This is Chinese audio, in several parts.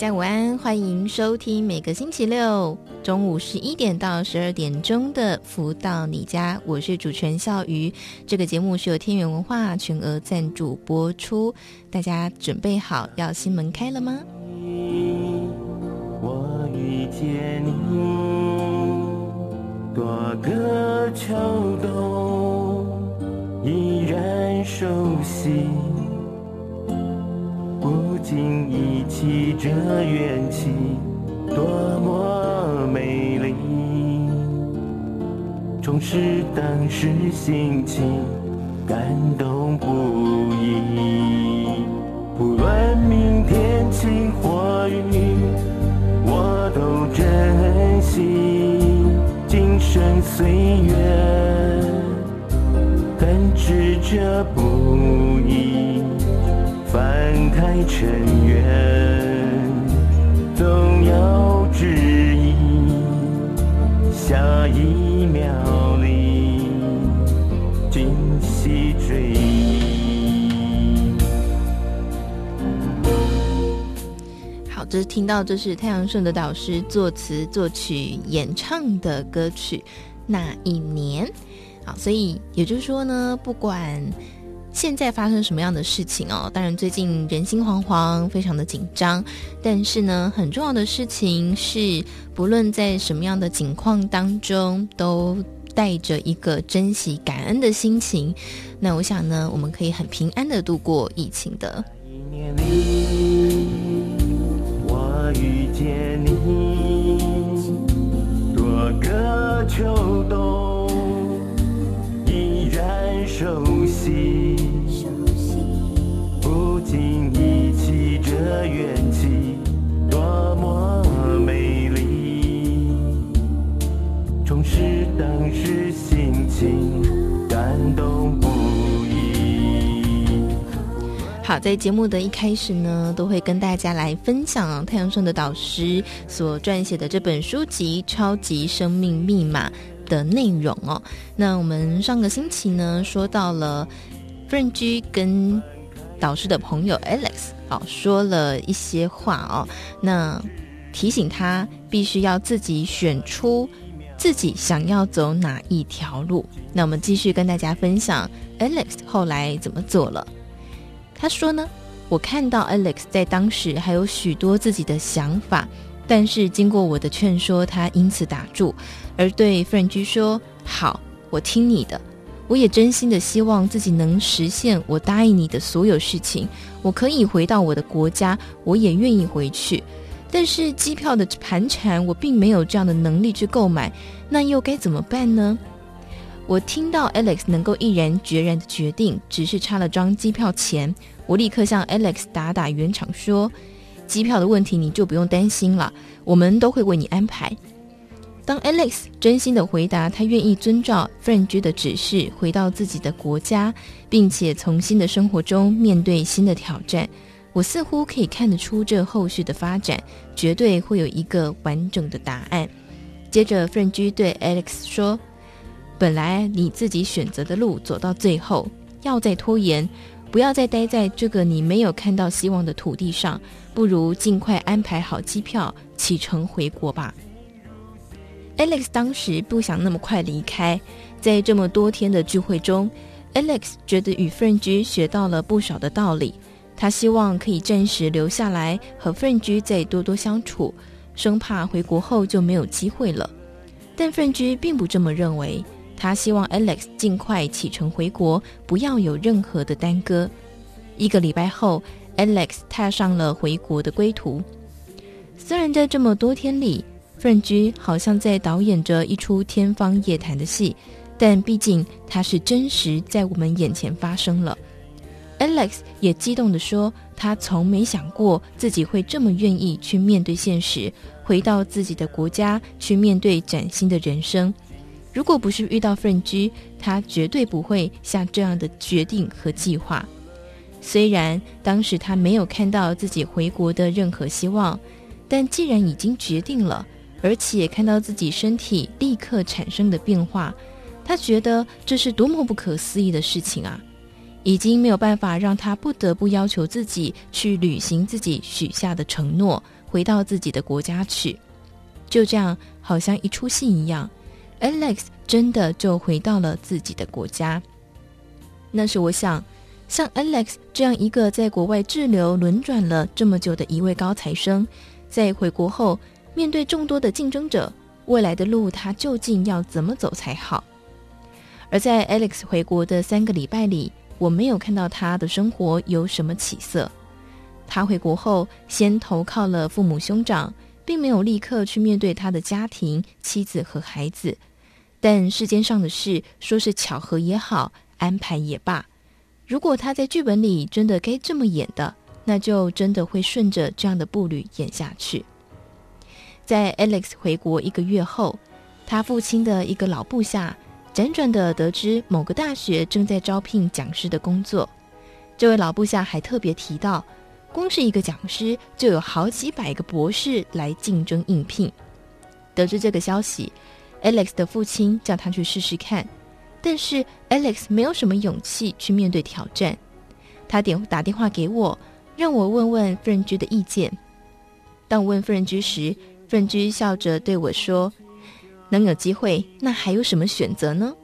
家午安，欢迎收听每个星期六中午十一点到十二点钟的《福到你家》，我是主持人笑鱼。这个节目是由天元文化全额赞助播出。大家准备好要心门开了吗？我遇见你，多个秋冬依然熟悉。心一起这缘起，多么美丽，重拾当时心情，感动不已。不论明天晴或雨，我都珍惜。今生岁月，感知这不。翻开尘缘，总要质疑。下一秒里，惊喜追忆。好，这是听到这是太阳顺的导师作词作曲演唱的歌曲《那一年》。好，所以也就是说呢，不管。现在发生什么样的事情哦？当然，最近人心惶惶，非常的紧张。但是呢，很重要的事情是，不论在什么样的境况当中，都带着一个珍惜、感恩的心情。那我想呢，我们可以很平安的度过疫情的。我遇见你，多个秋冬，依然熟悉。的缘起多么美丽，重拾当时心情，感动不已。好，在节目的一开始呢，都会跟大家来分享太阳盛德导师所撰写的这本书籍《超级生命密码》的内容哦。那我们上个星期呢，说到了 Frank 跟导师的朋友 Alex。好，说了一些话哦，那提醒他必须要自己选出自己想要走哪一条路。那我们继续跟大家分享 Alex 后来怎么做了。他说呢，我看到 Alex 在当时还有许多自己的想法，但是经过我的劝说，他因此打住，而对 Frank 说：“好，我听你的。”我也真心的希望自己能实现我答应你的所有事情。我可以回到我的国家，我也愿意回去。但是机票的盘缠，我并没有这样的能力去购买，那又该怎么办呢？我听到 Alex 能够毅然决然的决定，只是差了张机票钱。我立刻向 Alex 打打圆场说：“机票的问题你就不用担心了，我们都会为你安排。”当 Alex 真心的回答，他愿意遵照 Frank 的指示回到自己的国家，并且从新的生活中面对新的挑战，我似乎可以看得出这后续的发展绝对会有一个完整的答案。接着，Frank 对 Alex 说：“本来你自己选择的路走到最后，要再拖延，不要再待在这个你没有看到希望的土地上，不如尽快安排好机票，启程回国吧。” Alex 当时不想那么快离开，在这么多天的聚会中，Alex 觉得与 Frank 学到了不少的道理。他希望可以暂时留下来和 Frank 再多多相处，生怕回国后就没有机会了。但 Frank 并不这么认为，他希望 Alex 尽快启程回国，不要有任何的耽搁。一个礼拜后，Alex 踏上了回国的归途。虽然在这么多天里范雎好像在导演着一出天方夜谭的戏，但毕竟它是真实在我们眼前发生了。Alex 也激动地说：“他从没想过自己会这么愿意去面对现实，回到自己的国家去面对崭新的人生。如果不是遇到奋居，他绝对不会下这样的决定和计划。虽然当时他没有看到自己回国的任何希望，但既然已经决定了，而且看到自己身体立刻产生的变化，他觉得这是多么不可思议的事情啊！”已经没有办法让他不得不要求自己去履行自己许下的承诺，回到自己的国家去。就这样，好像一出戏一样，Alex 真的就回到了自己的国家。那时，我想，像 Alex 这样一个在国外滞留轮转了这么久的一位高材生，在回国后，面对众多的竞争者，未来的路他究竟要怎么走才好？而在 Alex 回国的三个礼拜里，我没有看到他的生活有什么起色。他回国后，先投靠了父母兄长，并没有立刻去面对他的家庭、妻子和孩子。但世间上的事，说是巧合也好，安排也罢，如果他在剧本里真的该这么演的，那就真的会顺着这样的步履演下去。在 Alex 回国一个月后，他父亲的一个老部下。辗转地得知某个大学正在招聘讲师的工作，这位老部下还特别提到，光是一个讲师就有好几百个博士来竞争应聘。得知这个消息，Alex 的父亲叫他去试试看，但是 Alex 没有什么勇气去面对挑战。他点打电话给我，让我问问夫人居的意见。当我问奋居时，润居笑着对我说。能有机会，那还有什么选择呢？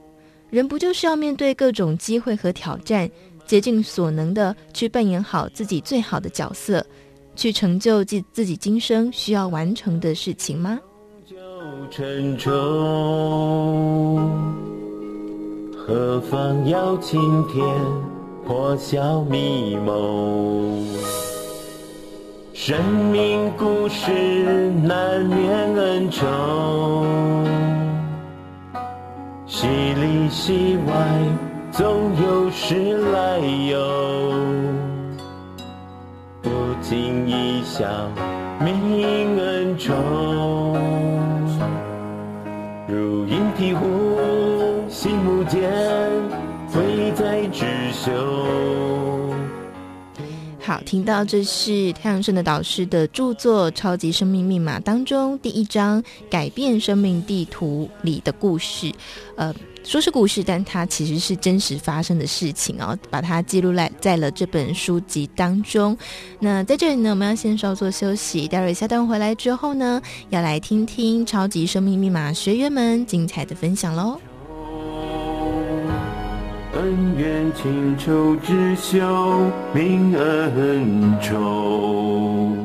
人不就是要面对各种机会和挑战，竭尽所能的去扮演好自己最好的角色，去成就自自己今生需要完成的事情吗？沉重，何妨邀青天，破晓迷蒙。生命故事难免恩仇。戏里戏外，总有时来由。不经意笑，泯恩仇。如饮醍醐，心目间，贵在执行。好，听到这是太阳盛德导师的著作《超级生命密码》当中第一章“改变生命地图”里的故事，呃，说是故事，但它其实是真实发生的事情哦，把它记录在在了这本书籍当中。那在这里呢，我们要先稍作休息，待会儿下段回来之后呢，要来听听《超级生命密码》学员们精彩的分享喽。恩怨情仇只消，泯恩仇。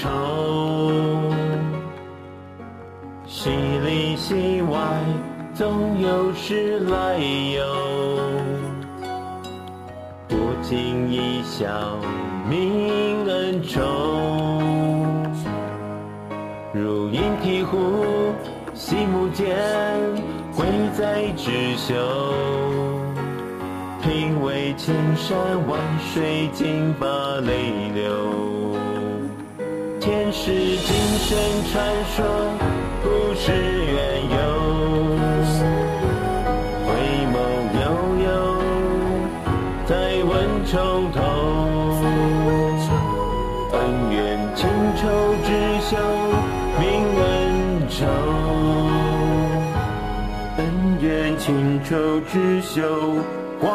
愁，戏里戏外，总有诗来由。不经意笑，泯恩仇。如鹰鵜鹕，戏幕间，贵在执行。品味千山万水，尽把泪流。前世今生传说，故事缘由。回眸悠悠，再问重头。恩怨情仇只休，泯恩仇。恩怨情仇只休。欢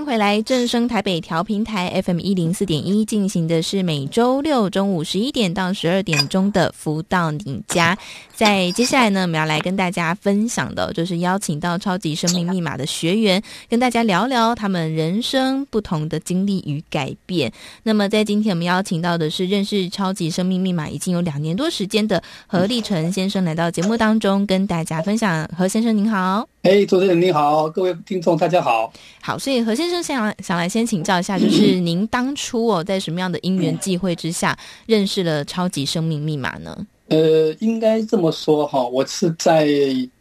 迎回来，正声台北调频台 FM 一零四点一进行的是每周六中午十一点到十二点钟的福到你家。在接下来呢，我们要来跟大家分享的，就是邀请到超级生命密码的学员，跟大家聊聊他们人生不同的经历与改变。那么在今天我们邀请到的是认识超级生命密码已经有两年多时间的何立成先生来到节目当中，跟大家分享。何先生您好。哎，主持人你好，各位听众大家好。好，所以何先生想想来先请教一下，就是 您当初哦，在什么样的因缘际会之下认识了超级生命密码呢？呃，应该这么说哈，我是在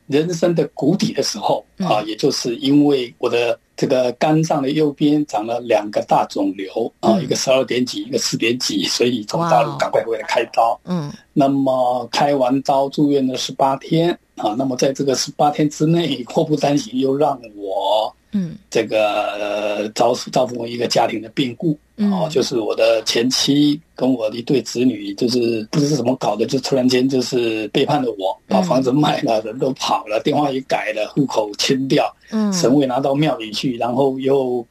人生的谷底的时候啊，也就是因为我的这个肝脏的右边长了两个大肿瘤啊，一个十二点几，一个四点几，所以从大陆赶快回来开刀。嗯，那么开完刀住院了十八天。啊，那么在这个十八天之内，祸不单行，又让我，嗯，这个呃，遭遭逢一个家庭的变故，啊，就是我的前妻跟我的一对子女，就是不知是怎么搞的，就突然间就是背叛了我，把房子卖了，人都跑了，电话也改了，户口迁掉，嗯，神位拿到庙里去，然后又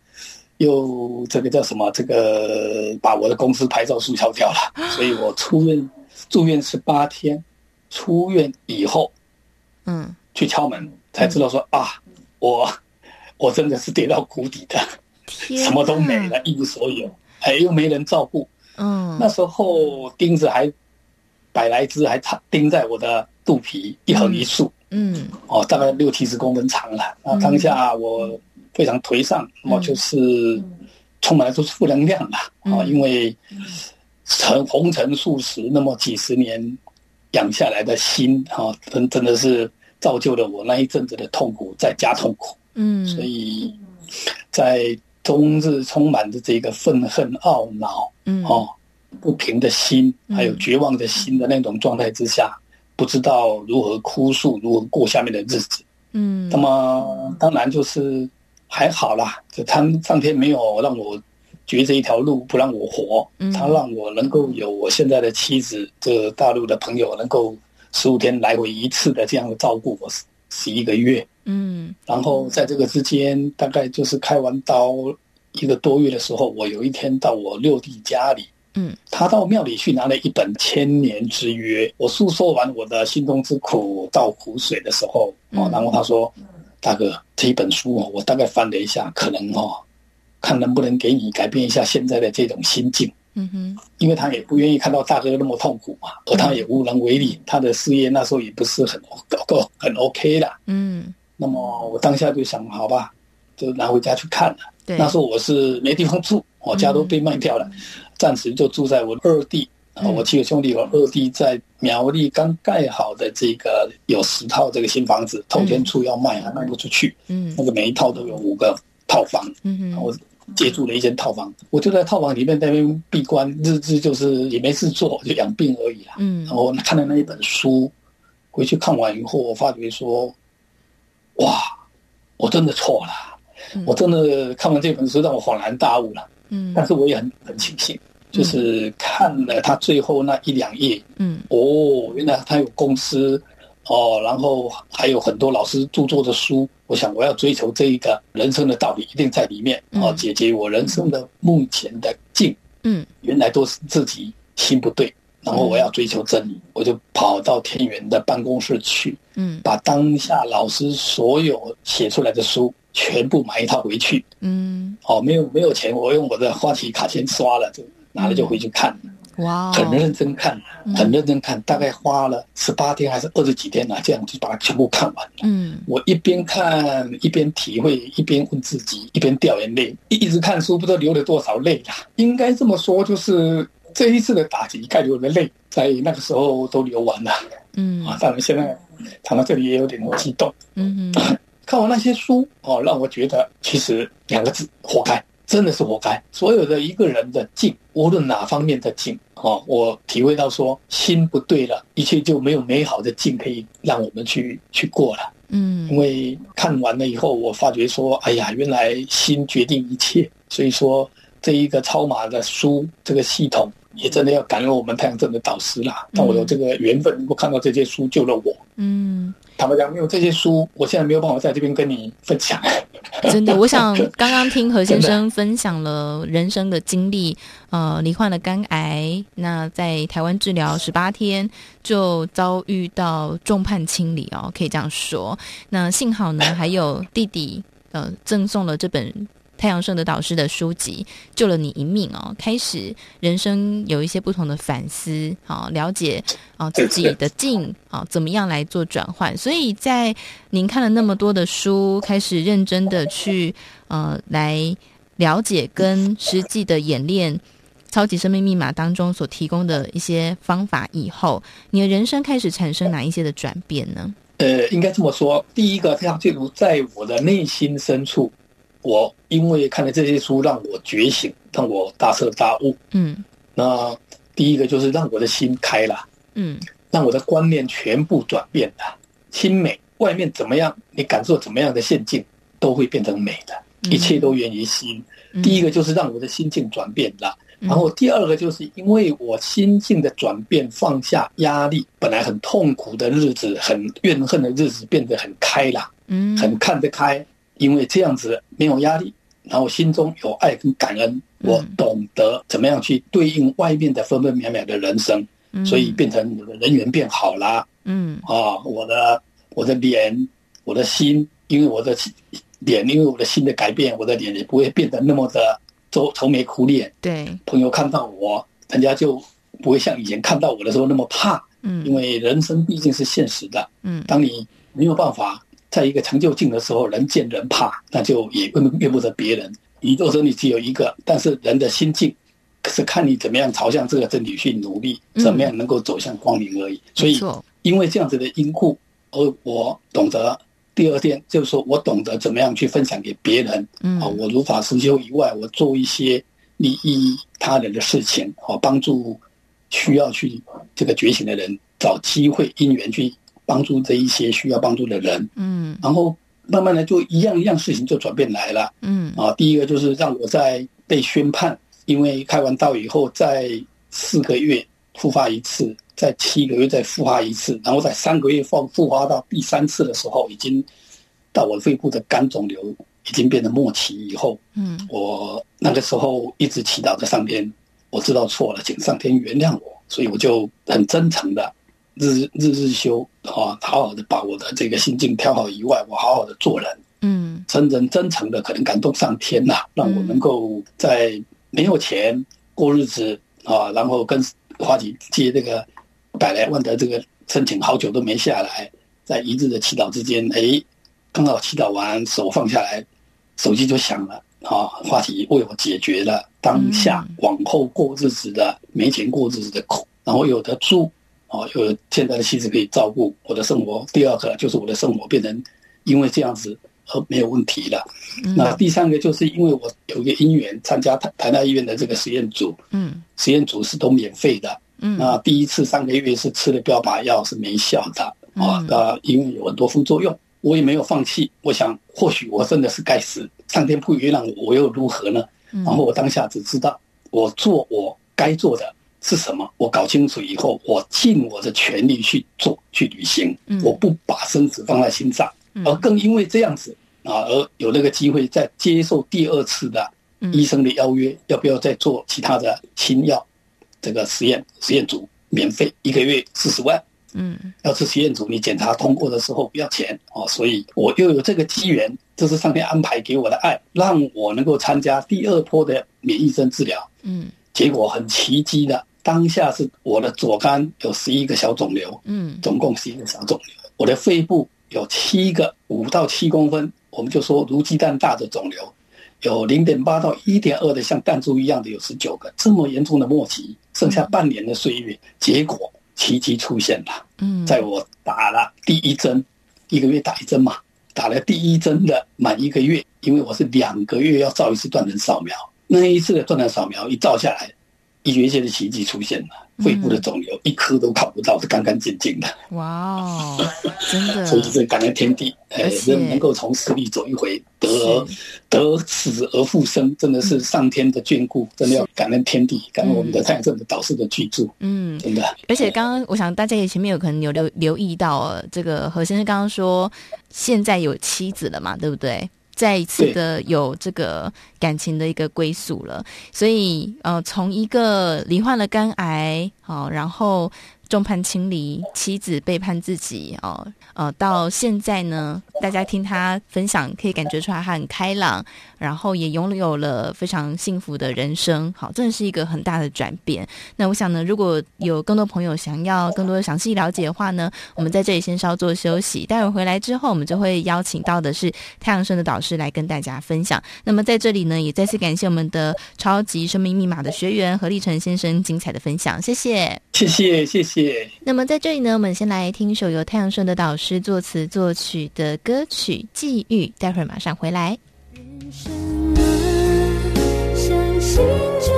又这个叫什么？这个把我的公司牌照注销掉了，所以我出院住院十八天，出院以后。嗯，去敲门才知道说啊，我 我真的是跌到谷底的，什么都没了，一无所有，哎，又没人照顾。嗯，那时候钉子还百来只，还插钉在我的肚皮，一横一竖。嗯，哦，大概六七十公分长了。那当下我非常颓丧，那么就是充满了都是负能量了啊，因为尘红尘数十，那么几十年养下来的心啊，真真的是。造就了我那一阵子的痛苦，再加痛苦。嗯，所以，在终日充满着这个愤恨、懊恼，嗯，哦，不平的心，还有绝望的心的那种状态之下，不知道如何哭诉，如何过下面的日子。嗯，那么当然就是还好啦，就他上天没有让我绝这一条路，不让我活，他让我能够有我现在的妻子，这大陆的朋友能够。十五天来回一次的这样的照顾我十十一个月，嗯，然后在这个之间，大概就是开完刀一个多月的时候，我有一天到我六弟家里，嗯，他到庙里去拿了一本千年之约，我诉说完我的心中之苦、倒苦水的时候，哦，然后他说：“大哥，这一本书哦，我大概翻了一下，可能哦，看能不能给你改变一下现在的这种心境。”嗯哼，因为他也不愿意看到大哥那么痛苦嘛，而他也无能为力，他的事业那时候也不是很够很 OK 的。嗯，那么我当下就想，好吧，就拿回家去看了。对，那时候我是没地方住，我家都被卖掉了，暂时就住在我二弟啊，我七个兄弟我二弟在苗栗刚盖好的这个有十套这个新房子，头天出要卖还卖不出去。嗯，那个每一套都有五个套房。嗯哼，我。借住了一间套房，我就在套房里面在那边闭关，日志就是也没事做，就养病而已啦。嗯，然后看了那一本书，回去看完以后，我发觉说，哇，我真的错了，嗯、我真的看完这本书让我恍然大悟了。嗯，但是我也很很庆幸，就是看了他最后那一两页，嗯，哦，原来他有公司。哦，然后还有很多老师著作的书，我想我要追求这一个人生的道理，一定在里面哦，解决我人生的目前的境。嗯，原来都是自己心不对，然后我要追求真理，我就跑到天元的办公室去，嗯，把当下老师所有写出来的书全部买一套回去。嗯，哦，没有没有钱，我用我的花旗卡先刷了，就拿了就回去看。哇，很认真看，很认真看，大概花了十八天还是二十几天啊，这样就把它全部看完了。嗯，我一边看一边体会，一边问自己，一边掉眼泪，一直看书，不知道流了多少泪啊。应该这么说，就是这一次的打击，该流的泪在那个时候都流完了。嗯，啊，当然现在谈到这里也有点激动。嗯嗯，看完那些书哦，让我觉得其实两个字，活该。真的是活该！所有的一个人的境，无论哪方面的境，哦，我体会到说，心不对了，一切就没有美好的境可以让我们去去过了。嗯，因为看完了以后，我发觉说，哎呀，原来心决定一切。所以说，这一个超马的书，这个系统也真的要感恩我们太阳镇的导师啦。但我有这个缘分，能够看到这些书，救了我。嗯。坦白讲，没有这些书，我现在没有办法在这边跟你分享。真的，我想 刚刚听何先生分享了人生的经历，呃，罹患了肝癌，那在台湾治疗十八天就遭遇到众叛亲离哦，可以这样说。那幸好呢，还有弟弟呃赠送了这本。太阳盛德导师的书籍救了你一命哦，开始人生有一些不同的反思，好了解啊自己的境啊怎么样来做转换。所以在您看了那么多的书，开始认真的去呃来了解跟实际的演练超级生命密码当中所提供的一些方法以后，你的人生开始产生哪一些的转变呢？呃，应该这么说，第一个，它就如在我的内心深处。我因为看了这些书，让我觉醒，让我大彻大悟。嗯，那第一个就是让我的心开了，嗯，让我的观念全部转变了。心美，外面怎么样，你感受怎么样的陷阱，都会变成美的。一切都源于心。嗯，第一个就是让我的心境转变了，然后第二个就是因为我心境的转变，放下压力，本来很痛苦的日子，很怨恨的日子，变得很开朗，嗯，很看得开。因为这样子没有压力，然后心中有爱跟感恩，我懂得怎么样去对应外面的分分秒秒的人生，所以变成我的人缘变好啦。嗯啊，我的我的脸，我的心，因为我的脸，因为我的心的改变，我的脸也不会变得那么的愁愁眉苦脸。对，朋友看到我，人家就不会像以前看到我的时候那么怕。嗯，因为人生毕竟是现实的。嗯，当你没有办法。在一个成就境的时候，人见人怕，那就也怨怨不得别人。宇宙真理只有一个，但是人的心境是看你怎么样朝向这个真理去努力，怎么样能够走向光明而已。所以，因为这样子的因故，而我懂得第二天，就是说我懂得怎么样去分享给别人。啊，我如法实修以外，我做一些利益他人的事情，啊，帮助需要去这个觉醒的人，找机会因缘去。帮助这一些需要帮助的人，嗯，然后慢慢的就一样一样事情就转变来了，嗯，啊，第一个就是让我在被宣判，因为开完刀以后，在四个月复发一次，在七个月再复发一次，然后在三个月复复发到第三次的时候，已经到我肺部的肝肿瘤已经变得末期以后，嗯，我那个时候一直祈祷着上天，我知道错了，请上天原谅我，所以我就很真诚的。日日日修啊，好好的把我的这个心境调好以外，我好好的做人，嗯，真真真诚的可能感动上天呐、啊，让我能够在没有钱过日子啊，然后跟花姐借这个百来万的这个申请，好久都没下来，在一日的祈祷之间，哎，刚好祈祷完，手放下来，手机就响了啊，话题为我解决了当下往后过日子的没钱过日子的苦，然后有的住。哦，有现在的妻子可以照顾我的生活。第二个就是我的生活变成因为这样子而没有问题了。嗯、那第三个就是因为我有一个因缘参加台台大医院的这个实验组，嗯，实验组是都免费的。嗯，那第一次三个月是吃了标靶药是没效的啊，那、嗯、因为有很多副作用，我也没有放弃。我想或许我真的是该死，上天不原谅我，我又如何呢？然后我当下只知道我做我该做的。是什么？我搞清楚以后，我尽我的全力去做、去履行。我不把生死放在心上，而更因为这样子啊，而有那个机会再接受第二次的医生的邀约，要不要再做其他的新药？这个实验实验组免费一个月四十万。嗯，要是实验组你检查通过的时候不要钱哦，所以我又有这个机缘，这是上天安排给我的爱，让我能够参加第二波的免疫针治疗。嗯，结果很奇迹的。当下是我的左肝有十一个小肿瘤，嗯，总共十一个小肿瘤。我的肺部有七个五到七公分，我们就说如鸡蛋大的肿瘤，有零点八到一点二的像弹珠一样的有十九个，这么严重的末期，剩下半年的岁月，结果奇迹出现了。嗯，在我打了第一针，一个月打一针嘛，打了第一针的满一个月，因为我是两个月要照一次断层扫描，那一次的断层扫描一照下来。医学界的奇迹出现了，肺部的肿瘤一颗都考不到，是干干净净的。哇哦，真的！所以这感恩天地，哎，人能够从死里走一回，得而得死而复生，真的是上天的眷顾，真的要感恩天地，感恩我们的太阳盛德导师的居住。嗯，真的。而且刚刚我想大家也前面有可能有留留意到，这个何先生刚刚说现在有妻子了嘛，对不对？再一次的有这个感情的一个归宿了，所以呃，从一个罹患了肝癌，好，然后。众叛亲离，妻子背叛自己哦，呃，到现在呢，大家听他分享，可以感觉出来他很开朗，然后也拥有了非常幸福的人生，好，真的是一个很大的转变。那我想呢，如果有更多朋友想要更多的详细了解的话呢，我们在这里先稍作休息，待会回来之后，我们就会邀请到的是太阳盛德导师来跟大家分享。那么在这里呢，也再次感谢我们的超级生命密码的学员何立成先生精彩的分享，谢谢，谢谢，谢谢。那么在这里呢，我们先来听一首由太阳顺的导师作词作曲的歌曲《际遇》，待会儿马上回来。人生啊，相信就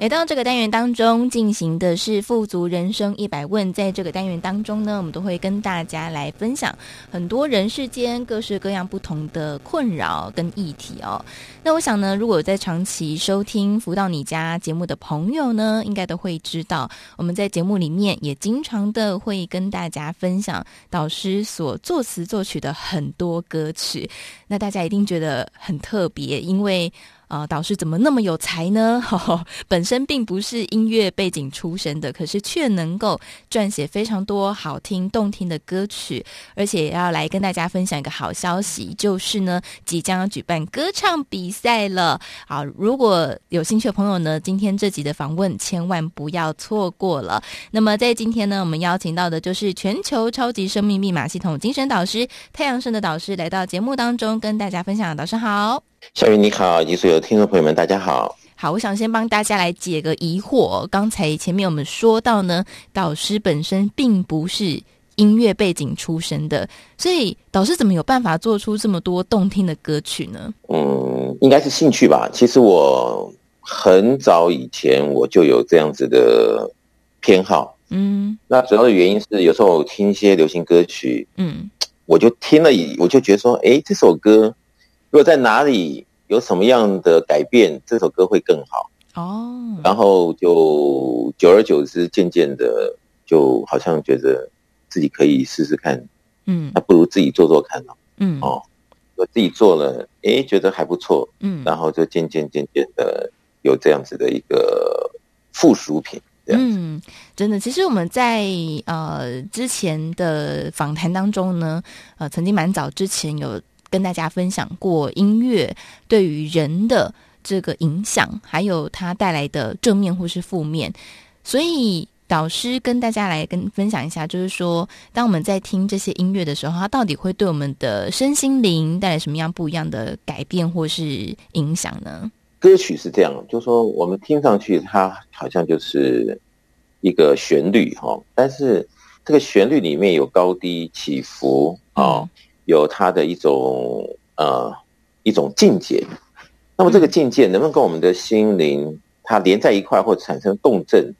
来到这个单元当中，进行的是富足人生一百问。在这个单元当中呢，我们都会跟大家来分享很多人世间各式各样不同的困扰跟议题哦。那我想呢，如果在长期收听《福到你家》节目的朋友呢，应该都会知道，我们在节目里面也经常的会跟大家分享导师所作词作曲的很多歌曲。那大家一定觉得很特别，因为。啊、呃，导师怎么那么有才呢？呵呵，本身并不是音乐背景出身的，可是却能够撰写非常多好听动听的歌曲，而且也要来跟大家分享一个好消息，就是呢，即将要举办歌唱比赛了。好，如果有兴趣的朋友呢，今天这集的访问千万不要错过了。那么在今天呢，我们邀请到的就是全球超级生命密码系统精神导师太阳神的导师来到节目当中，跟大家分享。导师好。小雨你好，以及所有听众朋友们，大家好。好，我想先帮大家来解个疑惑。刚才前面我们说到呢，导师本身并不是音乐背景出身的，所以导师怎么有办法做出这么多动听的歌曲呢？嗯，应该是兴趣吧。其实我很早以前我就有这样子的偏好。嗯，那主要的原因是有时候我听一些流行歌曲，嗯，我就听了以，我就觉得说，哎，这首歌。如果在哪里有什么样的改变，这首歌会更好哦。然后就久而久之，渐渐的就好像觉得自己可以试试看，嗯，那不如自己做做看嗯，哦，我自己做了，诶，觉得还不错，嗯，然后就渐渐渐渐的有这样子的一个附属品，这样子。嗯，真的，其实我们在呃之前的访谈当中呢，呃，曾经蛮早之前有。跟大家分享过音乐对于人的这个影响，还有它带来的正面或是负面。所以导师跟大家来跟分享一下，就是说，当我们在听这些音乐的时候，它到底会对我们的身心灵带来什么样不一样的改变或是影响呢？歌曲是这样，就是说我们听上去它好像就是一个旋律哈，但是。这个旋律里面有高低起伏啊、哦，有它的一种呃一种境界。那么这个境界能不能跟我们的心灵它连在一块，或产生共振，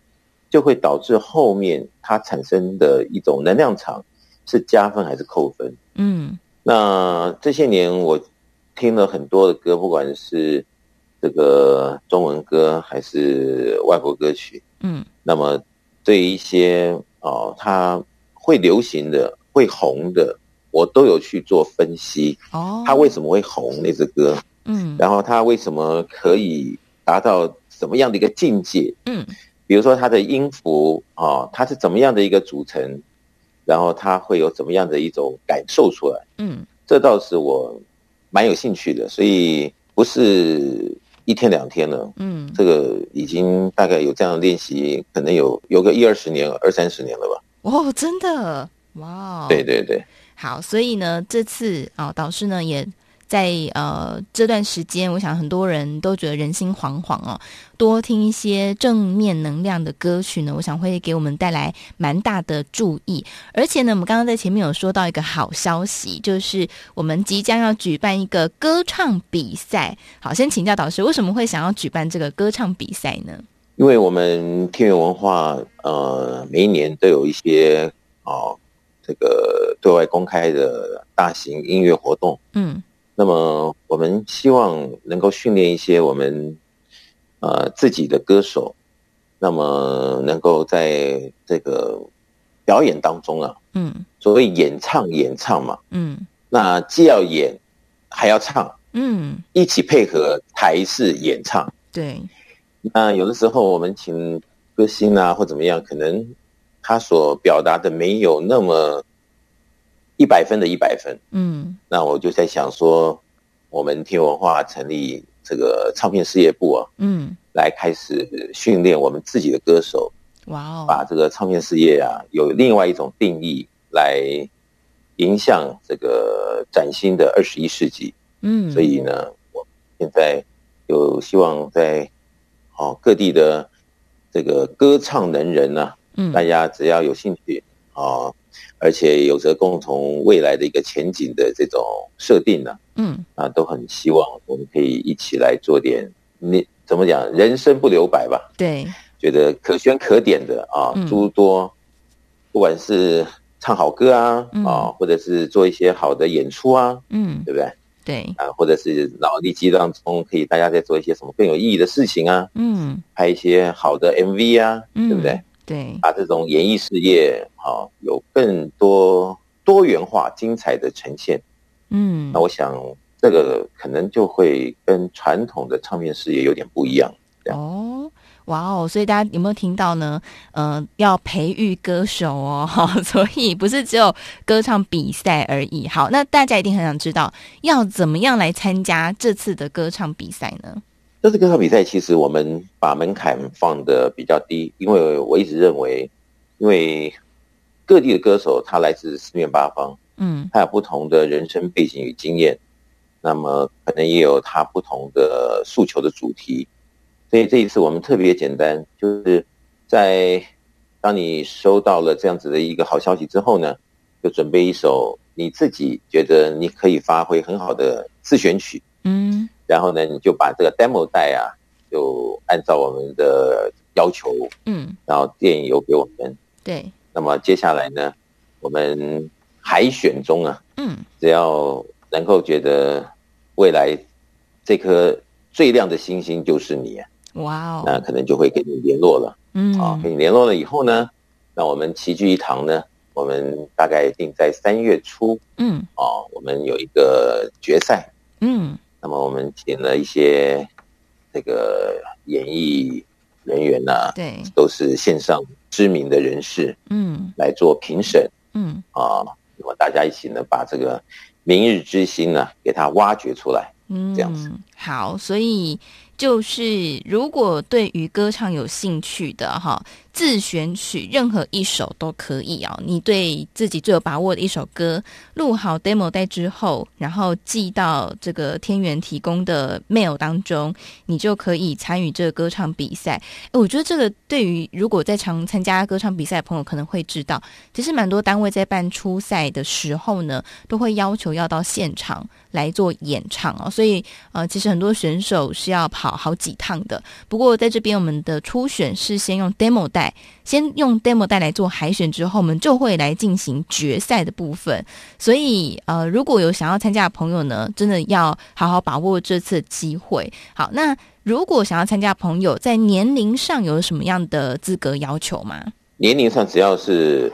就会导致后面它产生的一种能量场是加分还是扣分？嗯，那这些年我听了很多的歌，不管是这个中文歌还是外国歌曲，嗯，那么对于一些哦，它会流行的、会红的，我都有去做分析。哦，他为什么会红那支歌？嗯，然后他为什么可以达到什么样的一个境界？嗯，比如说他的音符啊、哦，它是怎么样的一个组成，然后他会有怎么样的一种感受出来？嗯，这倒是我蛮有兴趣的，所以不是一天两天了。嗯，这个已经大概有这样的练习，可能有有个一二十年、二三十年了吧？哦，真的，哇！对对对，好，所以呢，这次啊、导师呢也。在呃这段时间，我想很多人都觉得人心惶惶哦。多听一些正面能量的歌曲呢，我想会给我们带来蛮大的注意。而且呢，我们刚刚在前面有说到一个好消息，就是我们即将要举办一个歌唱比赛。好，先请教导师，为什么会想要举办这个歌唱比赛呢？因为我们天元文化呃每一年都有一些啊这个对外公开的大型音乐活动，嗯。那么，我们希望能够训练一些我们呃自己的歌手，那么能够在这个表演当中啊，嗯，所谓演唱演唱嘛，嗯，那既要演还要唱，嗯，一起配合台式演唱，对。那有的时候我们请歌星啊或怎么样，可能他所表达的没有那么。一百分的一百分，嗯，那我就在想说，我们天文化成立这个唱片事业部啊，嗯，来开始训练我们自己的歌手，哇哦，把这个唱片事业啊有另外一种定义来影响这个崭新的二十一世纪，嗯，所以呢，我现在有希望在哦各地的这个歌唱能人呢，嗯，大家只要有兴趣啊。而且有着共同未来的一个前景的这种设定呢，嗯，啊，都很希望我们可以一起来做点，你怎么讲，人生不留白吧？对，觉得可圈可点的啊，诸多，不管是唱好歌啊，啊，或者是做一些好的演出啊，嗯，对不对？对，啊，或者是脑力激荡中可以大家再做一些什么更有意义的事情啊，嗯，拍一些好的 MV 啊，对不对？对，把这种演艺事业啊，有更多多元化、精彩的呈现。嗯，那我想这个可能就会跟传统的唱片事业有点不一样。哦，哇哦！所以大家有没有听到呢？呃，要培育歌手哦，所以不是只有歌唱比赛而已。好，那大家一定很想知道，要怎么样来参加这次的歌唱比赛呢？这次歌唱比赛，其实我们把门槛放的比较低，因为我一直认为，因为各地的歌手他来自四面八方，嗯，他有不同的人生背景与经验，那么可能也有他不同的诉求的主题，所以这一次我们特别简单，就是在当你收到了这样子的一个好消息之后呢，就准备一首你自己觉得你可以发挥很好的自选曲，嗯。然后呢，你就把这个 demo 带啊，就按照我们的要求，嗯，然后电影邮给我们。对。那么接下来呢，我们海选中啊，嗯，只要能够觉得未来这颗最亮的星星就是你，哇哦，那可能就会跟你联络了。嗯，啊，跟你联络了以后呢，那我们齐聚一堂呢，我们大概定在三月初，嗯，啊，我们有一个决赛，嗯。那么我们请了一些这个演艺人员呐、啊，对，都是线上知名的人士，嗯，来做评审，嗯。啊，那么大家一起呢，把这个明日之星呢，给它挖掘出来，嗯，这样子。好，所以就是如果对于歌唱有兴趣的哈。自选曲任何一首都可以啊！你对自己最有把握的一首歌录好 demo 带之后，然后寄到这个天元提供的 mail 当中，你就可以参与这个歌唱比赛。诶，我觉得这个对于如果在常参加歌唱比赛的朋友可能会知道，其实蛮多单位在办初赛的时候呢，都会要求要到现场来做演唱哦。所以呃，其实很多选手是要跑好几趟的。不过在这边，我们的初选是先用 demo 带。先用 demo 带来做海选之后，我们就会来进行决赛的部分。所以，呃，如果有想要参加的朋友呢，真的要好好把握这次机会。好，那如果想要参加的朋友，在年龄上有什么样的资格要求吗？年龄上只要是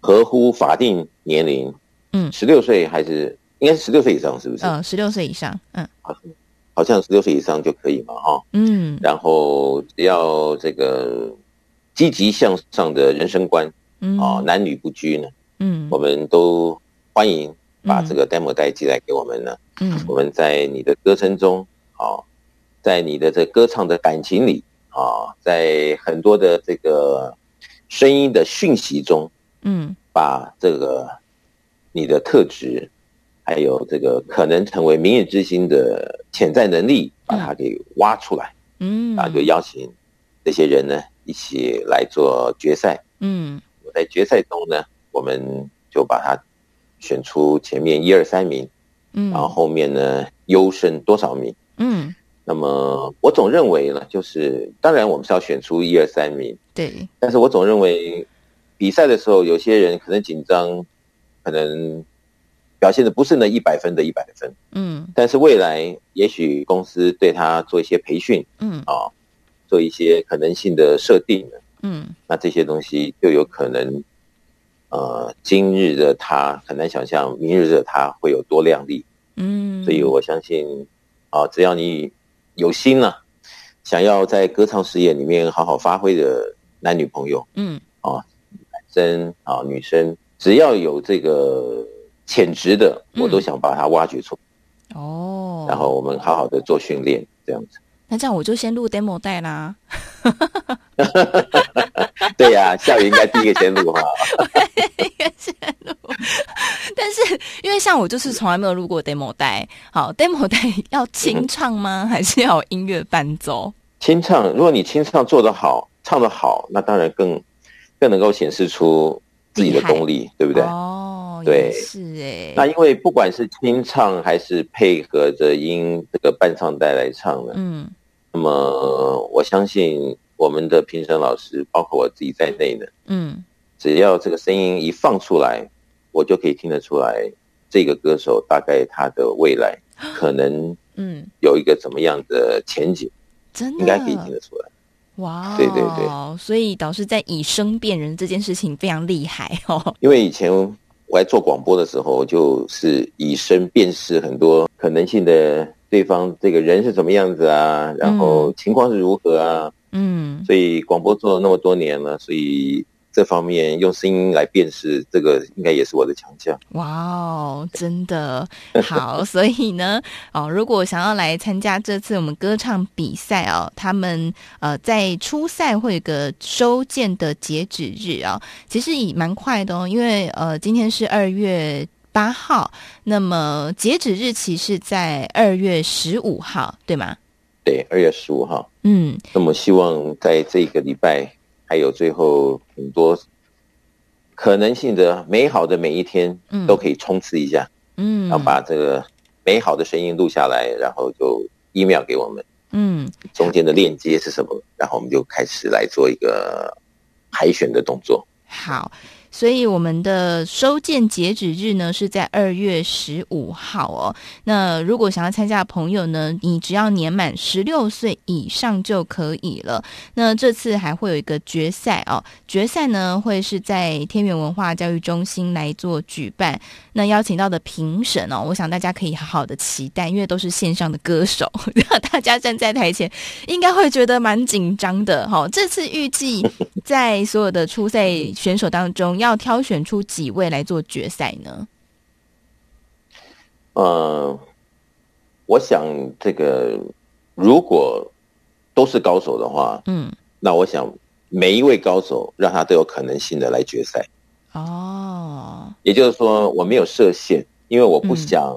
合乎法定年龄，嗯，十六岁还是应该是十六岁以上，是不是？嗯，十六岁以上，嗯，好，好像十六岁以上就可以嘛，哈，嗯，然后只要这个。积极向上的人生观，嗯，啊，男女不拘呢，嗯，我们都欢迎把这个 demo 带寄来给我们呢，嗯，我们在你的歌声中，啊，在你的这歌唱的感情里，啊，在很多的这个声音的讯息中，嗯，把这个你的特质，还有这个可能成为明日之星的潜在能力，把它给挖出来，嗯，啊，就邀请这些人呢。一起来做决赛，嗯，我在决赛中呢，我们就把它选出前面一二三名，嗯，然后后面呢优胜多少名，嗯，那么我总认为呢，就是当然我们是要选出一二三名，对，但是我总认为比赛的时候，有些人可能紧张，可能表现的不是那一百分的一百分，嗯，但是未来也许公司对他做一些培训，嗯，啊。做一些可能性的设定，嗯，那这些东西就有可能，呃，今日的他很难想象明日的他会有多亮丽，嗯，所以我相信，啊，只要你有心呢、啊，想要在歌唱事业里面好好发挥的男女朋友，嗯，啊，男生啊，女生，只要有这个潜质的，我都想把它挖掘出来，哦，然后我们好好的做训练，这样子。那这样我就先录 demo 带啦。对呀、啊，校园应该第一个先录哈。第一个先录。但是因为像我就是从来没有录过 demo 带，好，demo 带要清唱吗？还是要有音乐伴奏？清唱，如果你清唱做得好，唱得好，那当然更更能够显示出自己的功力，对不对？哦，对，是哎。那因为不管是清唱还是配合着音这个伴唱带来唱呢，嗯。那么我相信我们的评审老师，包括我自己在内的，嗯，只要这个声音一放出来，我就可以听得出来，这个歌手大概他的未来可能，嗯，有一个怎么样的前景，真的应该可以听得出来。哇，对对对，所以导师在以声辨人这件事情非常厉害哦。因为以前我在做广播的时候，就是以身辨识很多可能性的。对方这个人是怎么样子啊？然后情况是如何啊？嗯，所以广播做了那么多年了，所以这方面用声音来辨识，这个应该也是我的强项。哇哦，真的好！所以呢，哦，如果想要来参加这次我们歌唱比赛哦，他们呃在初赛会有个收件的截止日啊，哦，其实也蛮快的哦，因为呃今天是二月。八号，那么截止日期是在二月十五号，对吗？对，二月十五号。嗯，那么希望在这个礼拜还有最后很多可能性的美好的每一天，嗯，都可以冲刺一下，嗯，然后把这个美好的声音录下来，然后就 email 给我们，嗯，中间的链接是什么？然后我们就开始来做一个海选的动作。好。所以我们的收件截止日呢是在二月十五号哦。那如果想要参加的朋友呢，你只要年满十六岁以上就可以了。那这次还会有一个决赛哦，决赛呢会是在天元文化教育中心来做举办。那邀请到的评审哦，我想大家可以好好的期待，因为都是线上的歌手，大家站在台前应该会觉得蛮紧张的哈、哦。这次预计在所有的初赛选手当中。要挑选出几位来做决赛呢？呃，我想这个如果都是高手的话，嗯，那我想每一位高手让他都有可能性的来决赛。哦，也就是说我没有设限，因为我不想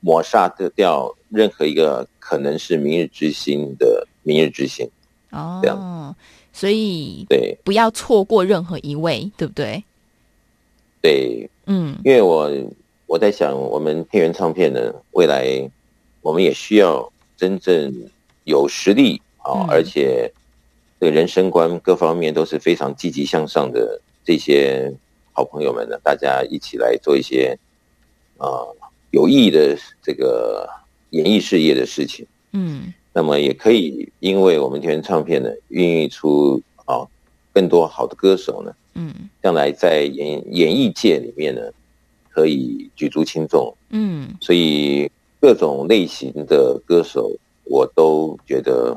抹杀掉任何一个可能是明日之星的明日之星。哦，这样，所以对，不要错过任何一位，对不对？对，嗯，因为我我在想，我们天元唱片呢，未来我们也需要真正有实力啊，而且这个人生观各方面都是非常积极向上的这些好朋友们呢，大家一起来做一些啊有意义的这个演艺事业的事情。嗯，那么也可以，因为我们天元唱片呢，孕育出啊更多好的歌手呢。嗯，将来在演演艺界里面呢，可以举足轻重。嗯，所以各种类型的歌手，我都觉得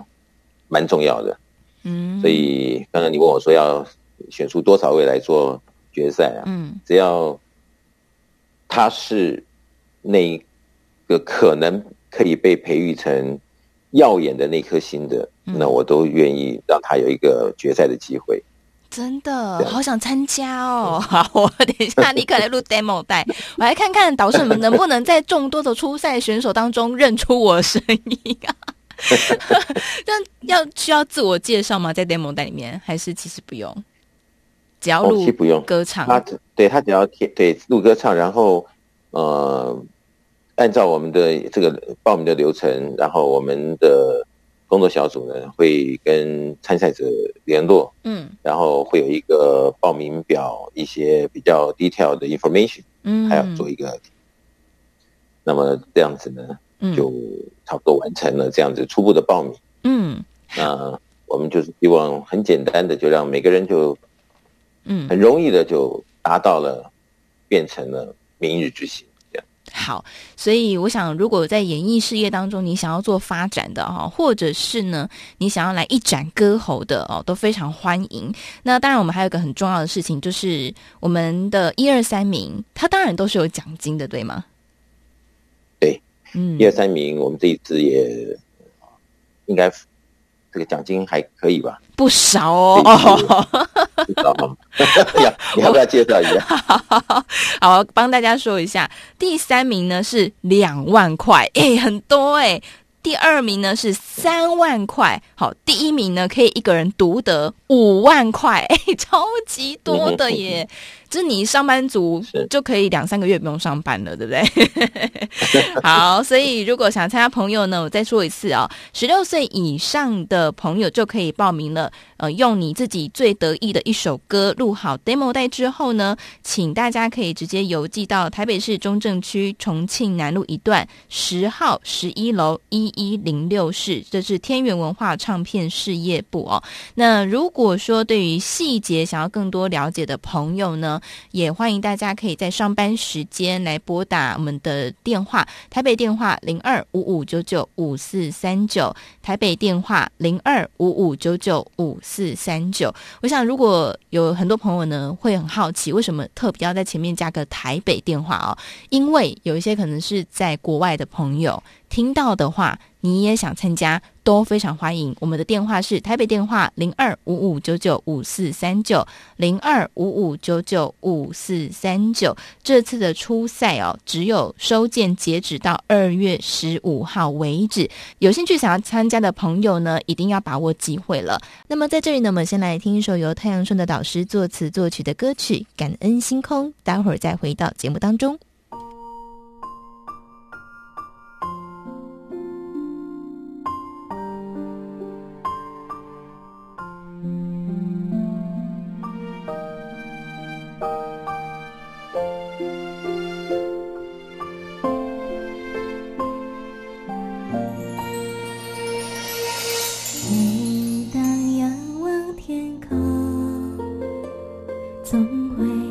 蛮重要的。嗯，所以刚刚你问我说要选出多少位来做决赛啊？嗯，只要他是那个可能可以被培育成耀眼的那颗星的，嗯，那我都愿意让他有一个决赛的机会。真的好想参加哦！好，我等一下立刻来录 demo 带，我来看看导师们能不能在众多的初赛选手当中认出我的声音啊？要需要自我介绍吗？在 demo 带里面，还是其实不用？只要录不用。歌唱，他对他只要贴对录歌唱，然后呃，按照我们的这个报名的流程，然后我们的。工作小组呢会跟参赛者联络，嗯，然后会有一个报名表，一些比较 detail 的 information，嗯，还要做一个，那么这样子呢，就差不多完成了这样子初步的报名，嗯，那我们就是希望很简单的就让每个人就，嗯，很容易的就达到了，变成了明日之星。好，所以我想，如果在演艺事业当中，你想要做发展的哈，或者是呢，你想要来一展歌喉的哦，都非常欢迎。那当然，我们还有一个很重要的事情，就是我们的一二三名，他当然都是有奖金的，对吗？对，嗯，一二三名，我们这一次也应该。这个奖金还可以吧？不少哦，不少吗？你要不要介绍一下？好，帮大家说一下，第三名呢是两万块，哎，很多哎。第二名呢是三万块，好，第一名呢可以一个人独得五万块，哎，超级多的耶！就是你上班族就可以两三个月不用上班了，对不对？好，所以如果想参加朋友呢，我再说一次啊、哦，十六岁以上的朋友就可以报名了。呃，用你自己最得意的一首歌录好 demo 带之后呢，请大家可以直接邮寄到台北市中正区重庆南路一段十号十一楼一一零六室，这是天元文化唱片事业部哦。那如果说对于细节想要更多了解的朋友呢，也欢迎大家可以在上班时间来拨打我们的电话，台北电话零二五五九九五四三九，台北电话零二五五九九五四三九。我想如果有很多朋友呢，会很好奇，为什么特别要在前面加个台北电话哦？因为有一些可能是在国外的朋友听到的话。你也想参加，都非常欢迎。我们的电话是台北电话零二五五九九五四三九零二五五九九五四三九。这次的初赛哦，只有收件截止到二月十五号为止。有兴趣想要参加的朋友呢，一定要把握机会了。那么在这里呢，我们先来听一首由太阳顺的导师作词作曲的歌曲《感恩星空》，待会儿再回到节目当中。总会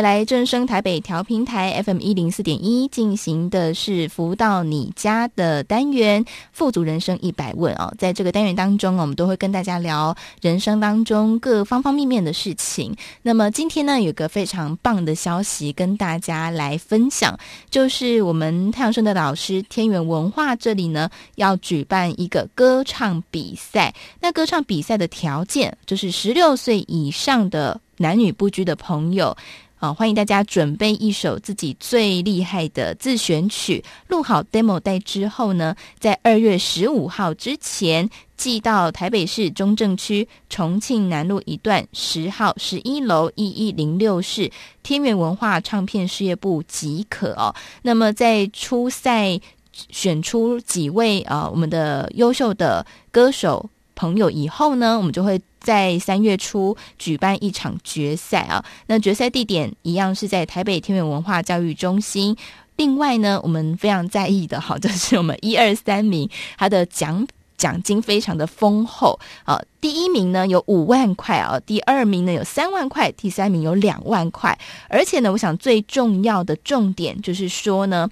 来，正声台北调频台 FM 一零四点一进行的是“福到你家”的单元“富足人生一百问”哦，在这个单元当中，我们都会跟大家聊人生当中各方方面面的事情。那么今天呢，有个非常棒的消息跟大家来分享，就是我们太阳盛德导师天元文化这里呢，要举办一个歌唱比赛。那歌唱比赛的条件就是十六岁以上的男女不拘的朋友。啊，欢迎大家准备一首自己最厉害的自选曲，录好 demo 带之后呢，在二月十五号之前寄到台北市中正区重庆南路一段十号十一楼一一零六室天元文化唱片事业部即可哦。那么在初赛选出几位啊、我们的优秀的歌手朋友以后呢，我们就会。在三月初举办一场决赛啊，那决赛地点一样是在台北天元文化教育中心。另外呢，我们非常在意的，好，就是我们一二三名，他的奖奖金非常的丰厚啊。第一名呢有五万块啊，第二名呢有三万块，第三名有两万块。而且呢，我想最重要的重点就是说呢。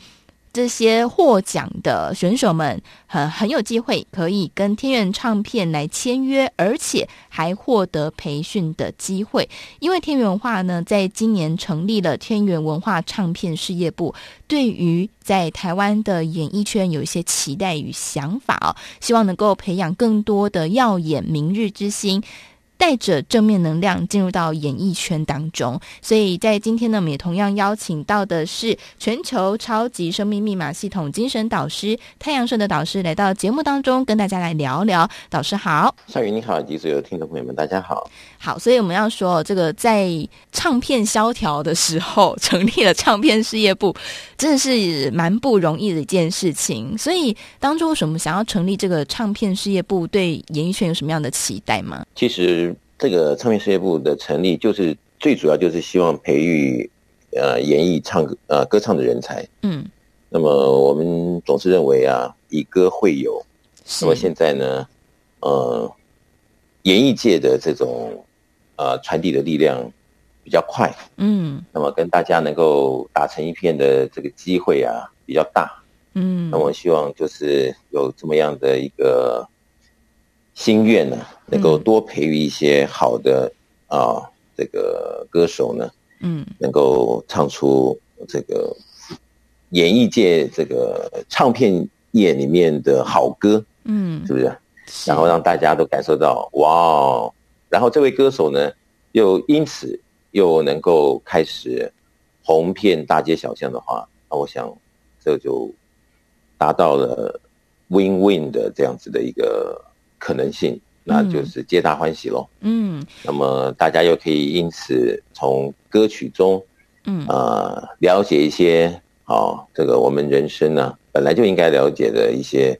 这些获奖的选手们很很有机会可以跟天元唱片来签约，而且还获得培训的机会。因为天元文化呢，在今年成立了天元文化唱片事业部，对于在台湾的演艺圈有一些期待与想法哦，希望能够培养更多的耀眼明日之星。带着正面能量进入到演艺圈当中，所以在今天呢，我们也同样邀请到的是全球超级生命密码系统精神导师太阳顺的导师来到节目当中，跟大家来聊聊。导师好，夏云你好，以及所有听众朋友们，大家好。好，所以我们要说，这个在唱片萧条的时候成立了唱片事业部，真的是蛮不容易的一件事情。所以当初为什么想要成立这个唱片事业部，对演艺圈有什么样的期待吗？其实。这个唱片事业部的成立，就是最主要就是希望培育呃演艺唱呃歌唱的人才。嗯，那么我们总是认为啊，以歌会友。那么现在呢，呃，演艺界的这种呃传递的力量比较快。嗯，那么跟大家能够打成一片的这个机会啊比较大。嗯，那我希望就是有这么样的一个。心愿呢，能够多培育一些好的啊，这个歌手呢，嗯，能够唱出这个演艺界这个唱片业里面的好歌，嗯，是不是？然后让大家都感受到哇哦，然后这位歌手呢，又因此又能够开始红遍大街小巷的话，那我想这就达到了 win win 的这样子的一个。可能性，那就是皆大欢喜喽。嗯，那么大家又可以因此从歌曲中，嗯啊、呃，了解一些啊、哦，这个我们人生呢本来就应该了解的一些，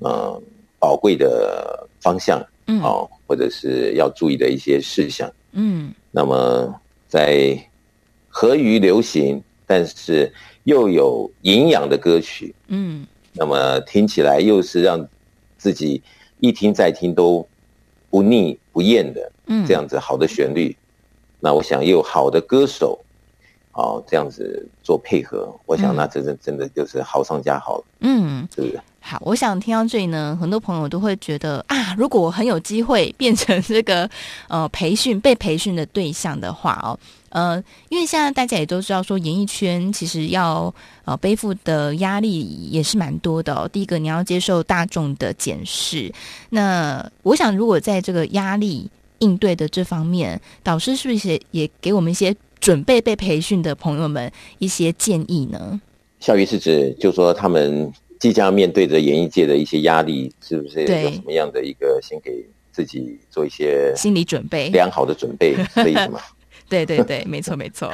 嗯、呃，宝贵的方向，嗯，哦，或者是要注意的一些事项，嗯。那么在合于流行，但是又有营养的歌曲，嗯，那么听起来又是让自己。一听再听都不腻不厌的，嗯。这样子好的旋律，嗯、那我想又有好的歌手，哦，这样子做配合，我想那真的真的就是好上加好，嗯，是不是？好，我想听到这里呢，很多朋友都会觉得啊，如果我很有机会变成这个呃培训被培训的对象的话哦。呃，因为现在大家也都知道，说演艺圈其实要呃背负的压力也是蛮多的哦。第一个，你要接受大众的检视。那我想，如果在这个压力应对的这方面，导师是不是也给我们一些准备被培训的朋友们一些建议呢？效益是指，就是说他们即将面对着演艺界的一些压力，是不是有什么样的一个先给自己做一些心理准备，良好的准备，是意思吗？对对对，没错没错。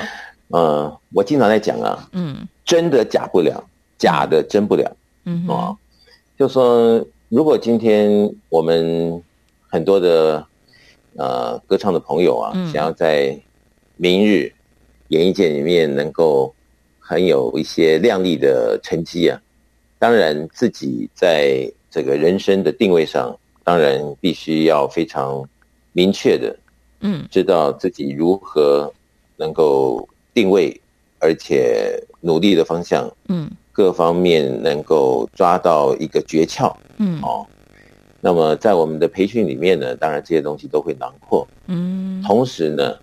嗯，我经常在讲啊，嗯，真的假不了，假的真不了，嗯哦，就说如果今天我们很多的呃歌唱的朋友啊，想要在明日演艺界里面能够很有一些亮丽的成绩啊，当然自己在这个人生的定位上，当然必须要非常明确的，嗯，知道自己如何能够定位，而且努力的方向，嗯。各方面能够抓到一个诀窍，嗯，哦，那么在我们的培训里面呢，当然这些东西都会囊括，嗯，同时呢，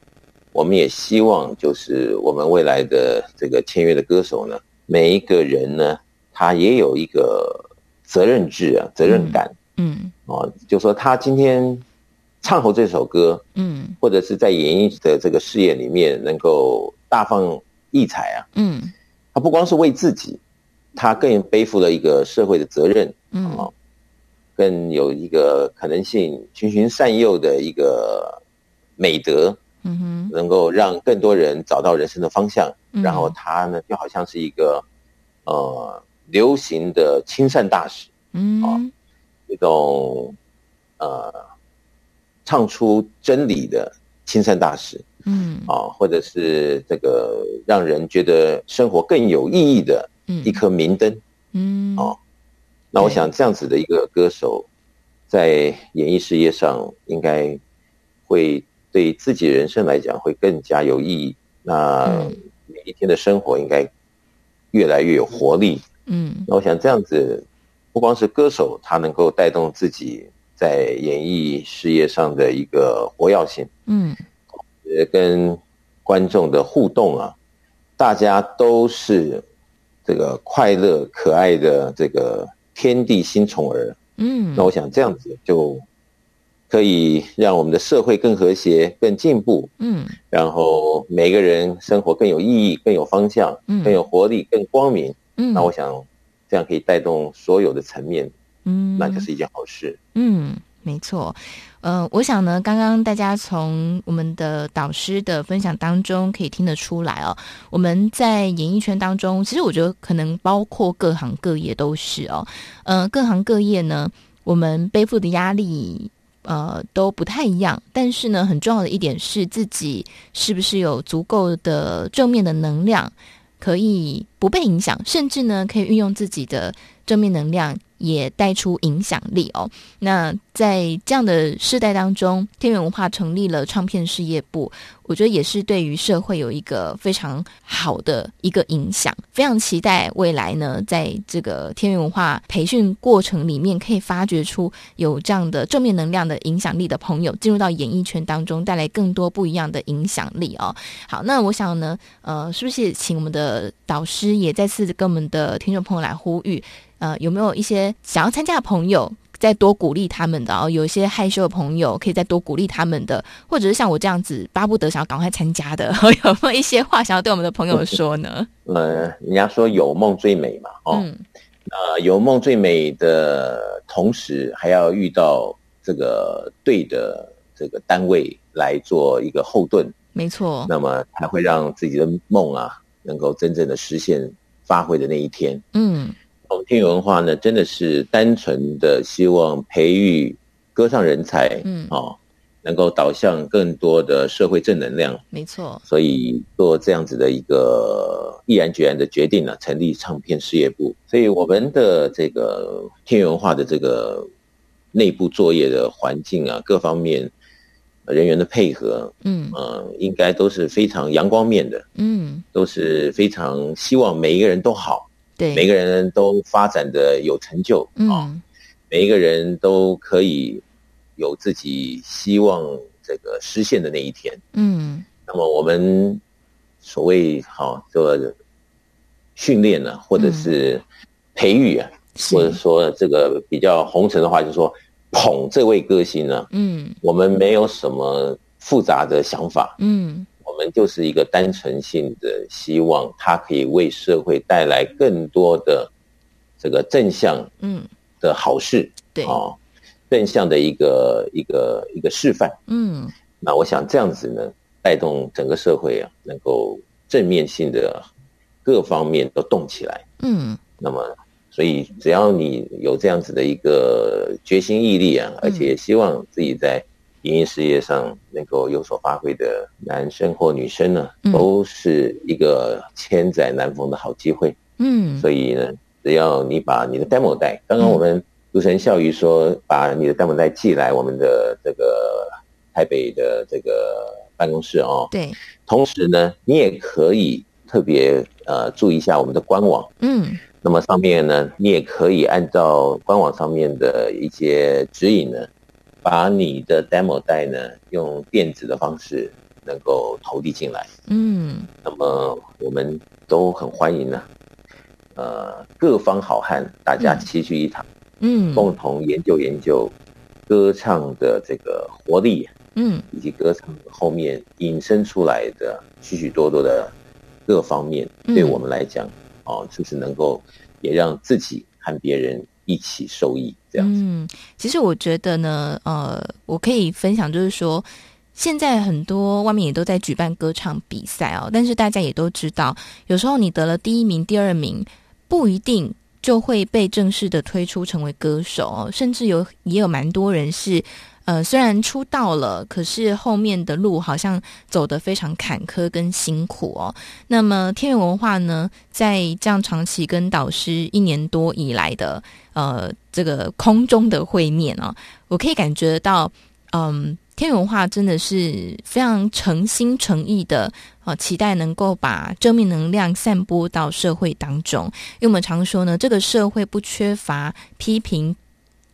我们也希望就是我们未来的这个签约的歌手呢，每一个人呢，他也有一个责任制啊，责任感，嗯，哦，就说他今天唱好这首歌，嗯，或者是在演艺的这个事业里面能够大放异彩啊，嗯，他不光是为自己。他更背负了一个社会的责任，嗯，更有一个可能性循循善诱的一个美德，嗯哼，能够让更多人找到人生的方向。嗯、然后他呢，就好像是一个呃流行的亲善大使，嗯，啊，一种呃唱出真理的亲善大使，嗯，啊，或者是这个让人觉得生活更有意义的。一颗明灯，嗯，啊，那我想这样子的一个歌手，在演艺事业上，应该会对自己人生来讲会更加有意义。那每一天的生活应该越来越有活力，嗯。那我想这样子，不光是歌手，他能够带动自己在演艺事业上的一个活跃性，嗯，也跟观众的互动啊，大家都是。这个快乐可爱的这个天地新宠儿，嗯，那我想这样子就可以让我们的社会更和谐、更进步，嗯，然后每个人生活更有意义、更有方向、嗯，更有活力、更光明，嗯，那我想这样可以带动所有的层面，嗯，那就是一件好事，嗯。没错，呃，我想呢，刚刚大家从我们的导师的分享当中可以听得出来哦，我们在演艺圈当中，其实我觉得可能包括各行各业都是哦，呃，各行各业呢，我们背负的压力呃都不太一样，但是呢，很重要的一点是自己是不是有足够的正面的能量，可以不被影响，甚至呢，可以运用自己的正面能量。也带出影响力哦。那在这样的世代当中，天元文化成立了唱片事业部，我觉得也是对于社会有一个非常好的一个影响。非常期待未来呢，在这个天元文化培训过程里面，可以发掘出有这样的正面能量的影响力的朋友，进入到演艺圈当中，带来更多不一样的影响力哦。好，那我想呢，呃，是不是请我们的导师也再次跟我们的听众朋友来呼吁？呃，有没有一些想要参加的朋友，再多鼓励他们的哦？有一些害羞的朋友，可以再多鼓励他们的，或者是像我这样子巴不得想要赶快参加的，有没有一些话想要对我们的朋友说呢？呃，人家说有梦最美嘛，哦，嗯、呃，有梦最美的同时，还要遇到这个对的这个单位来做一个后盾，没错，那么才会让自己的梦啊，能够真正的实现发挥的那一天，嗯。天元文化呢，真的是单纯的希望培育歌唱人才，嗯，哦，能够导向更多的社会正能量，没错。所以做这样子的一个毅然决然的决定呢，成立唱片事业部。所以我们的这个天元文化的这个内部作业的环境啊，各方面人员的配合，嗯，呃，应该都是非常阳光面的，嗯，都是非常希望每一个人都好。对，每个人都发展的有成就啊，嗯。哦，每一个人都可以有自己希望这个实现的那一天。嗯，那么我们所谓好做训练呢，或者是培育啊，嗯，或者说这个比较红尘的话，就是说捧这位歌星呢，嗯，我们没有什么复杂的想法，嗯。我们就是一个单纯性的希望，它可以为社会带来更多的这个正向，嗯，的好事，嗯、对。啊，正向的一个一个一个示范，嗯，那我想这样子呢，带动整个社会啊，能够正面性的各方面都动起来，嗯，那么所以只要你有这样子的一个决心毅力啊，而且希望自己在演艺事业上能够有所发挥的男生或女生呢，都是一个千载难逢的好机会。嗯，所以呢，只要你把你的 demo 带，刚刚我们主持人笑鱼说，把你的 demo 带寄来我们的这个台北的这个办公室哦。对，同时呢，你也可以特别呃注意一下我们的官网。嗯。那么上面呢，你也可以按照官网上面的一些指引呢，把你的 demo 带呢用电子的方式能够投递进来。嗯，那么我们都很欢迎呢，呃，各方好汉大家齐聚一堂，嗯，共同研究研究歌唱的这个活力，嗯，以及歌唱后面引申出来的许许多多的各方面，对我们来讲。哦，就是能够也让自己和别人一起受益，这样子。嗯，其实我觉得呢，呃，我可以分享，就是说，现在很多外面也都在举办歌唱比赛哦，但是大家也都知道，有时候你得了第一名、第二名，不一定就会被正式的推出成为歌手哦，甚至有也有蛮多人是。呃，虽然出道了，可是后面的路好像走得非常坎坷跟辛苦哦。那么天元文化呢，在这样长期跟导师一年多以来的呃这个空中的会面哦，我可以感觉到，嗯，天元文化真的是非常诚心诚意的、呃，期待能够把正面能量散播到社会当中。因为我们常说呢，这个社会不缺乏批评。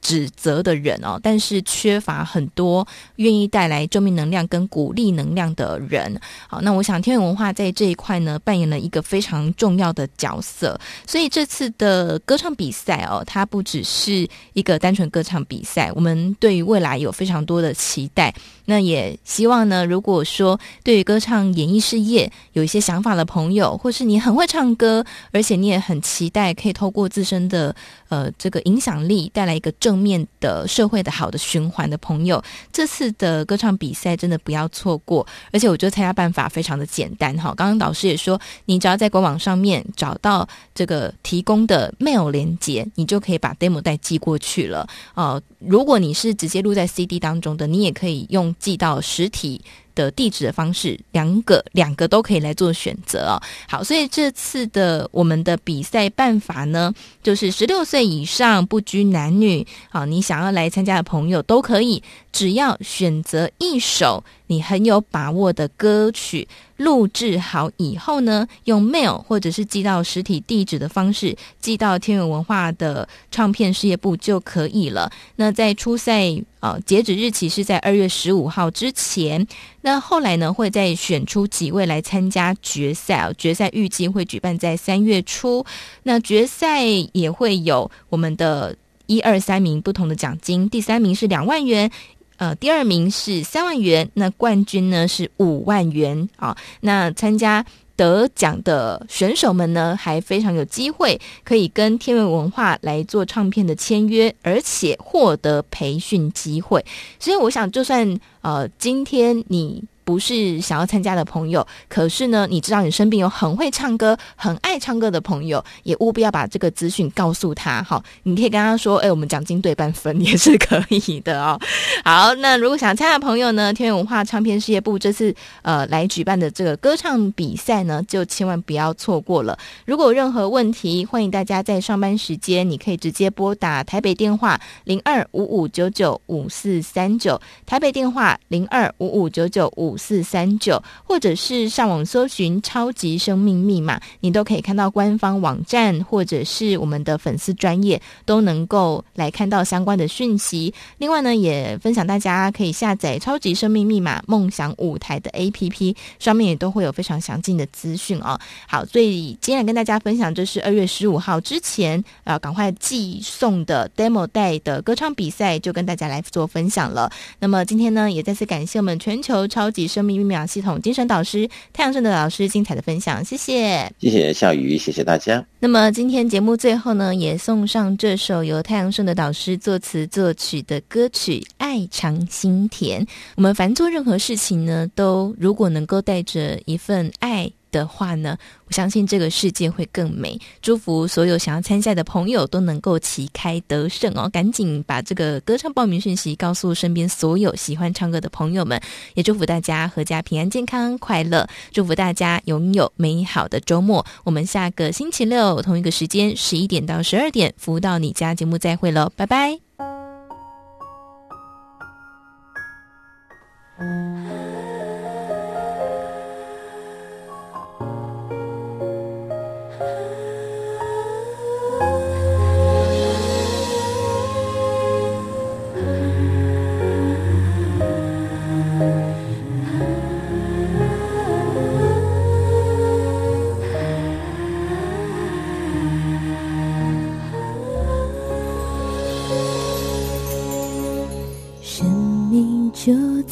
指责的人哦，但是缺乏很多愿意带来正面能量跟鼓励能量的人。好，那我想天元文化在这一块呢，扮演了一个非常重要的角色。所以这次的歌唱比赛哦，它不只是一个单纯歌唱比赛，我们对于未来有非常多的期待。那也希望呢，如果说对于歌唱演艺事业有一些想法的朋友，或是你很会唱歌，而且你也很期待可以透过自身的呃这个影响力带来一个正。面的社会的好的循环的朋友，这次的歌唱比赛真的不要错过。而且我觉得参加办法非常的简单哈。刚刚导师也说，你只要在官网上面找到这个提供的 mail 连接，你就可以把 demo 带寄过去了。哦、呃，如果你是直接录在 CD 当中的，你也可以用寄到实体。的地址的方式，两个两个都可以来做选择哦。好，所以这次的我们的比赛办法呢，就是十六岁以上不拘男女，好，你想要来参加的朋友都可以，只要选择一首你很有把握的歌曲。录制好以后呢，用 mail 或者是寄到实体地址的方式寄到天元文化的唱片事业部就可以了。那在初赛呃截止日期是在二月十五号之前。那后来呢，会再选出几位来参加决赛。决赛预计会举办在三月初。那决赛也会有我们的一二三名不同的奖金，第三名是两万元。呃，第二名是三万元，那冠军呢是五万元啊。那参加得奖的选手们呢，还非常有机会可以跟天文文化来做唱片的签约，而且获得培训机会。所以我想，就算呃，今天你。不是想要参加的朋友，可是呢，你知道你身边有很会唱歌、很爱唱歌的朋友，也务必要把这个资讯告诉他。好，你可以跟他说：“哎，我们奖金对半分也是可以的哦。”好，那如果想参加的朋友呢，天元文化唱片事业部这次呃来举办的这个歌唱比赛呢，就千万不要错过了。如果有任何问题，欢迎大家在上班时间，你可以直接拨打台北电话零二五五九九五四三九，台北电话零二五五九九五。五四三九，或者是上网搜寻“超级生命密码”，你都可以看到官方网站，或者是我们的粉丝专业，都能够来看到相关的讯息。另外呢，也分享大家可以下载“超级生命密码梦想舞台”的 APP，上面也都会有非常详尽的资讯哦。好，所以今天跟大家分享，就是二月十五号之前啊，赶快寄送的 demo Day 的歌唱比赛，就跟大家来做分享了。那么今天呢，也再次感谢我们全球超级生命密码系统精神导师太阳盛德老师精彩的分享，谢谢，谢谢笑瑜，谢谢大家。那么今天节目最后呢，也送上这首由太阳盛德导师作词作曲的歌曲《爱尝心甜》。我们凡做任何事情呢，都如果能够带着一份爱。的话呢，我相信这个世界会更美。祝福所有想要参赛的朋友都能够旗开得胜哦！赶紧把这个歌唱报名讯息告诉身边所有喜欢唱歌的朋友们，也祝福大家阖家平安、健康、快乐。祝福大家拥有美好的周末。我们下个星期六同一个时间十一点到十二点，服务到你家节目再会喽，拜拜。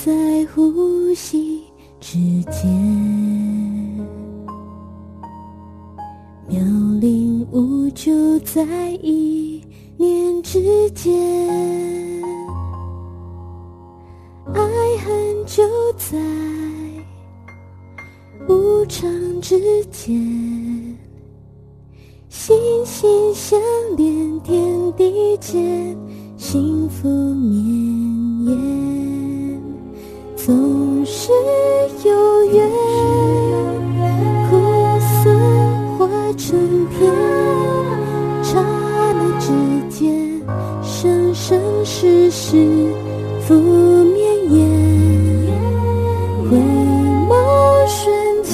在呼吸之间妙龄无咎在一念之间爱恨就在无常之间心心相连天地间幸福绵延总是有缘，苦涩化成甜，刹那之间，生生世世覆绵延，回眸瞬间，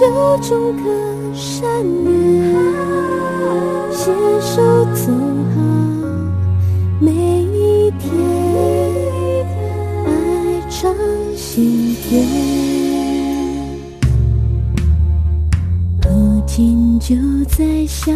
酒中隔山远。在笑